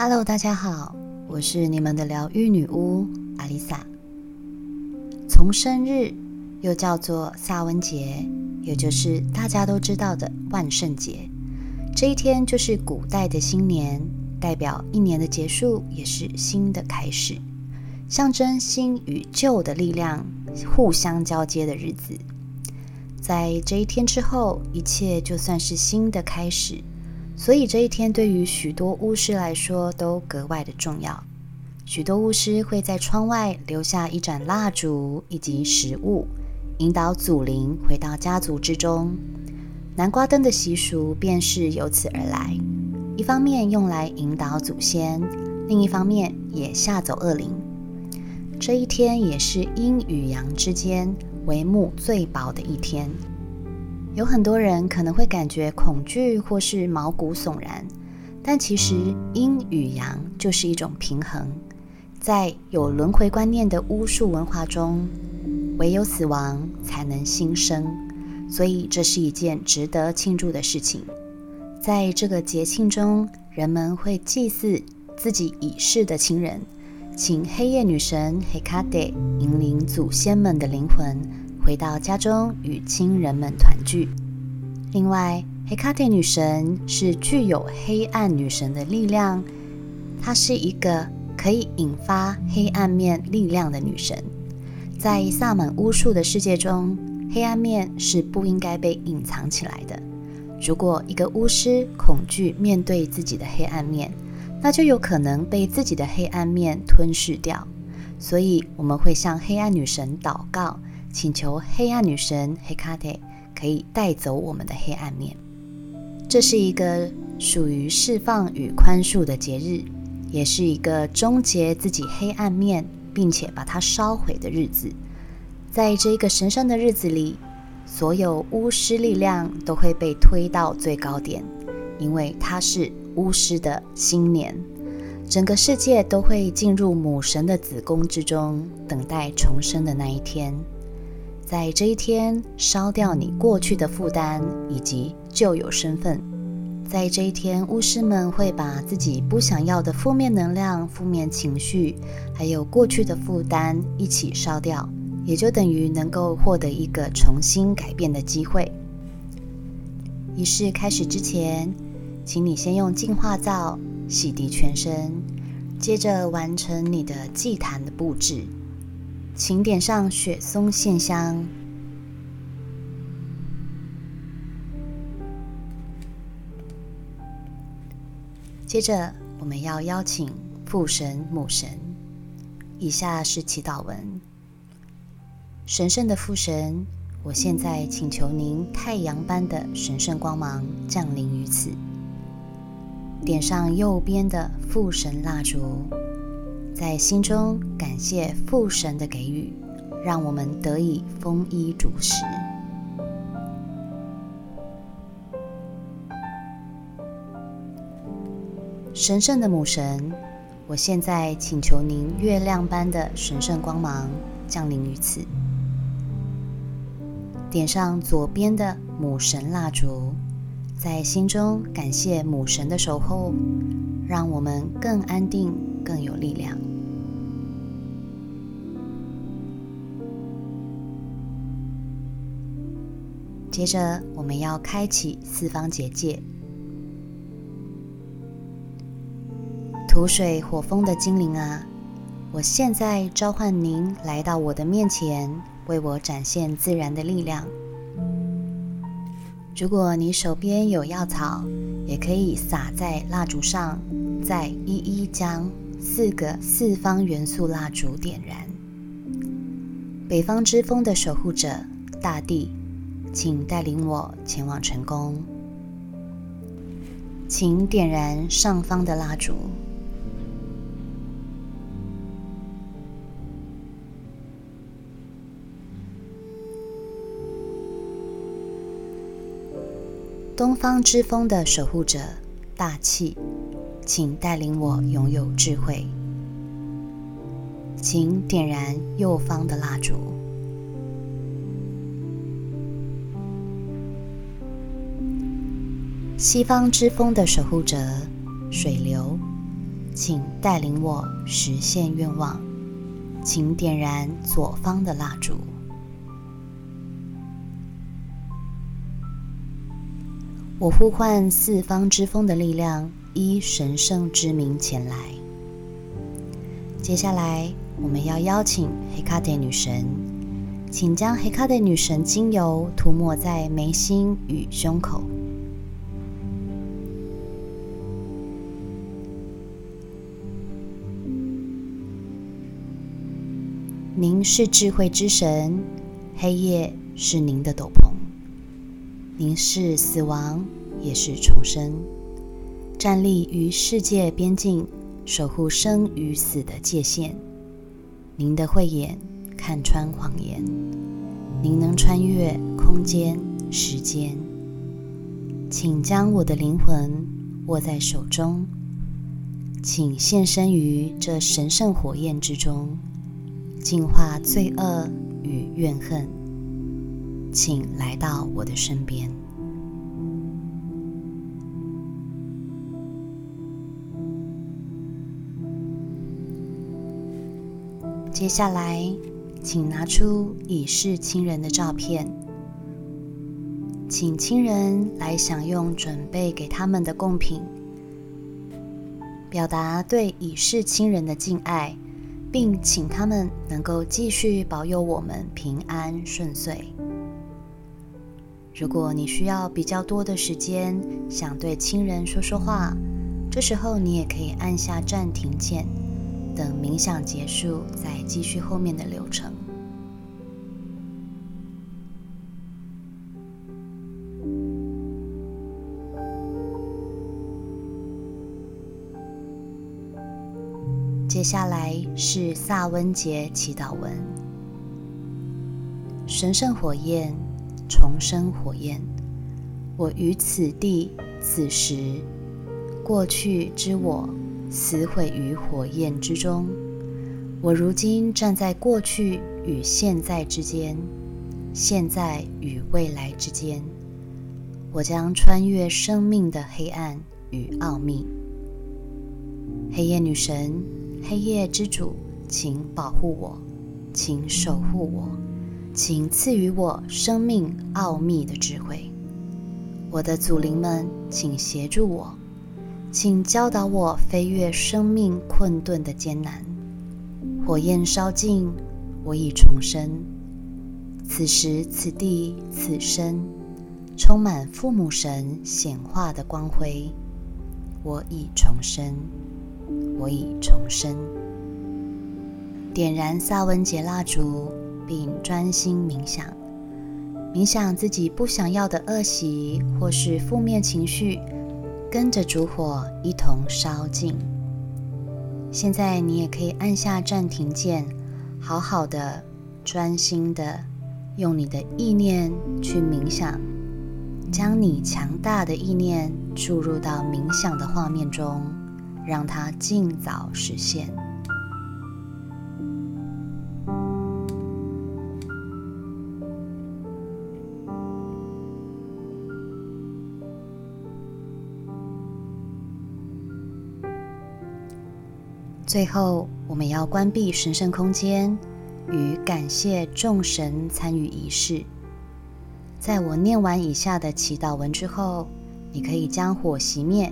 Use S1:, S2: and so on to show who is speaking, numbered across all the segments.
S1: Hello，大家好，我是你们的疗愈女巫阿丽萨。从生日又叫做萨温节，也就是大家都知道的万圣节，这一天就是古代的新年，代表一年的结束，也是新的开始，象征新与旧的力量互相交接的日子。在这一天之后，一切就算是新的开始。所以这一天对于许多巫师来说都格外的重要。许多巫师会在窗外留下一盏蜡烛以及食物，引导祖灵回到家族之中。南瓜灯的习俗便是由此而来。一方面用来引导祖先，另一方面也吓走恶灵。这一天也是阴与阳之间帷幕最薄的一天。有很多人可能会感觉恐惧或是毛骨悚然，但其实阴与阳就是一种平衡。在有轮回观念的巫术文化中，唯有死亡才能新生，所以这是一件值得庆祝的事情。在这个节庆中，人们会祭祀自己已逝的亲人，请黑夜女神黑卡德引领祖先们的灵魂。回到家中与亲人们团聚。另外，黑卡蒂女神是具有黑暗女神的力量，她是一个可以引发黑暗面力量的女神。在萨满巫术的世界中，黑暗面是不应该被隐藏起来的。如果一个巫师恐惧面对自己的黑暗面，那就有可能被自己的黑暗面吞噬掉。所以，我们会向黑暗女神祷告。请求黑暗女神黑卡特可以带走我们的黑暗面。这是一个属于释放与宽恕的节日，也是一个终结自己黑暗面并且把它烧毁的日子。在这一个神圣的日子里，所有巫师力量都会被推到最高点，因为它是巫师的新年。整个世界都会进入母神的子宫之中，等待重生的那一天。在这一天，烧掉你过去的负担以及旧有身份。在这一天，巫师们会把自己不想要的负面能量、负面情绪，还有过去的负担一起烧掉，也就等于能够获得一个重新改变的机会。仪式开始之前，请你先用净化皂洗涤全身，接着完成你的祭坛的布置。请点上雪松线香，接着我们要邀请父神、母神。以下是祈祷文：神圣的父神，我现在请求您太阳般的神圣光芒降临于此，点上右边的父神蜡烛。在心中感谢父神的给予，让我们得以丰衣足食。神圣的母神，我现在请求您月亮般的神圣光芒降临于此，点上左边的母神蜡烛，在心中感谢母神的守候，让我们更安定、更有力量。接着，我们要开启四方结界。土水火风的精灵啊，我现在召唤您来到我的面前，为我展现自然的力量。如果你手边有药草，也可以撒在蜡烛上，再一一将四个四方元素蜡烛点燃。北方之风的守护者，大地。请带领我前往成功。请点燃上方的蜡烛。东方之风的守护者，大气，请带领我拥有智慧。请点燃右方的蜡烛。西方之风的守护者，水流，请带领我实现愿望，请点燃左方的蜡烛。我呼唤四方之风的力量，依神圣之名前来。接下来，我们要邀请黑卡德女神，请将黑卡德女神精油涂抹在眉心与胸口。您是智慧之神，黑夜是您的斗篷。您是死亡，也是重生，站立于世界边境，守护生与死的界限。您的慧眼看穿谎言，您能穿越空间、时间。请将我的灵魂握在手中，请现身于这神圣火焰之中。净化罪恶与怨恨，请来到我的身边。接下来，请拿出已逝亲人的照片，请亲人来享用准备给他们的贡品，表达对已逝亲人的敬爱。并请他们能够继续保佑我们平安顺遂。如果你需要比较多的时间，想对亲人说说话，这时候你也可以按下暂停键，等冥想结束再继续后面的流程。接下来是萨温节祈祷文：神圣火焰，重生火焰，我于此地此时，过去之我死毁于火焰之中。我如今站在过去与现在之间，现在与未来之间。我将穿越生命的黑暗与奥秘。黑夜女神。黑夜之主，请保护我，请守护我，请赐予我生命奥秘的智慧。我的祖灵们，请协助我，请教导我飞越生命困顿的艰难。火焰烧尽，我已重生。此时此地此生，充满父母神显化的光辉。我已重生。我已重生。点燃萨文杰蜡烛，并专心冥想，冥想自己不想要的恶习或是负面情绪，跟着烛火一同烧尽。现在你也可以按下暂停键，好好的、专心的用你的意念去冥想，将你强大的意念注入到冥想的画面中。让它尽早实现。最后，我们要关闭神圣空间，与感谢众神参与仪式。在我念完以下的祈祷文之后，你可以将火熄灭。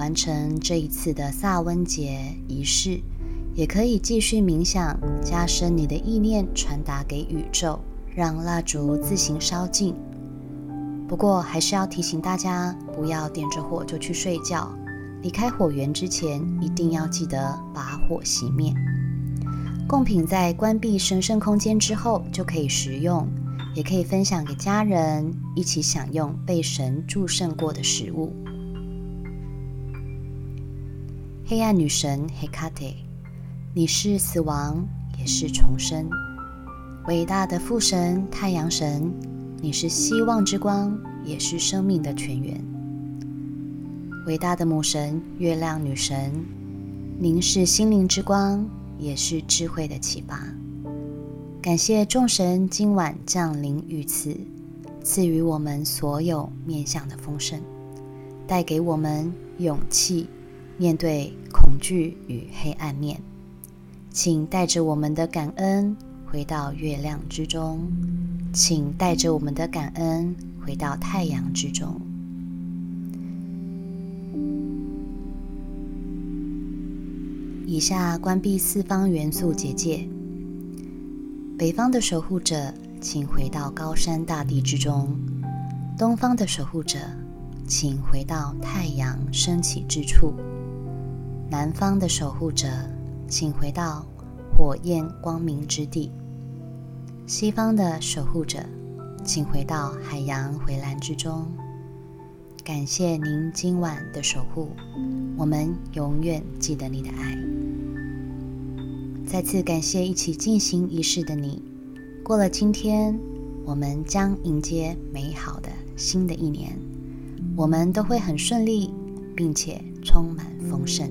S1: 完成这一次的萨温节仪式，也可以继续冥想，加深你的意念，传达给宇宙，让蜡烛自行烧尽。不过，还是要提醒大家，不要点着火就去睡觉。离开火源之前，一定要记得把火熄灭。贡品在关闭神圣空间之后就可以食用，也可以分享给家人，一起享用被神祝圣过的食物。黑暗女神黑卡特，你是死亡，也是重生。伟大的父神太阳神，你是希望之光，也是生命的泉源。伟大的母神月亮女神，您是心灵之光，也是智慧的启发。感谢众神今晚降临于此，赐予我们所有面向的丰盛，带给我们勇气。面对恐惧与黑暗面，请带着我们的感恩回到月亮之中，请带着我们的感恩回到太阳之中。以下关闭四方元素结界。北方的守护者，请回到高山大地之中；东方的守护者，请回到太阳升起之处；南方的守护者，请回到火焰光明之地；西方的守护者，请回到海洋回蓝之中。感谢您今晚的守护，我们永远记得你的爱。再次感谢一起进行仪式的你。过了今天，我们将迎接美好的新的一年。我们都会很顺利，并且充满丰盛。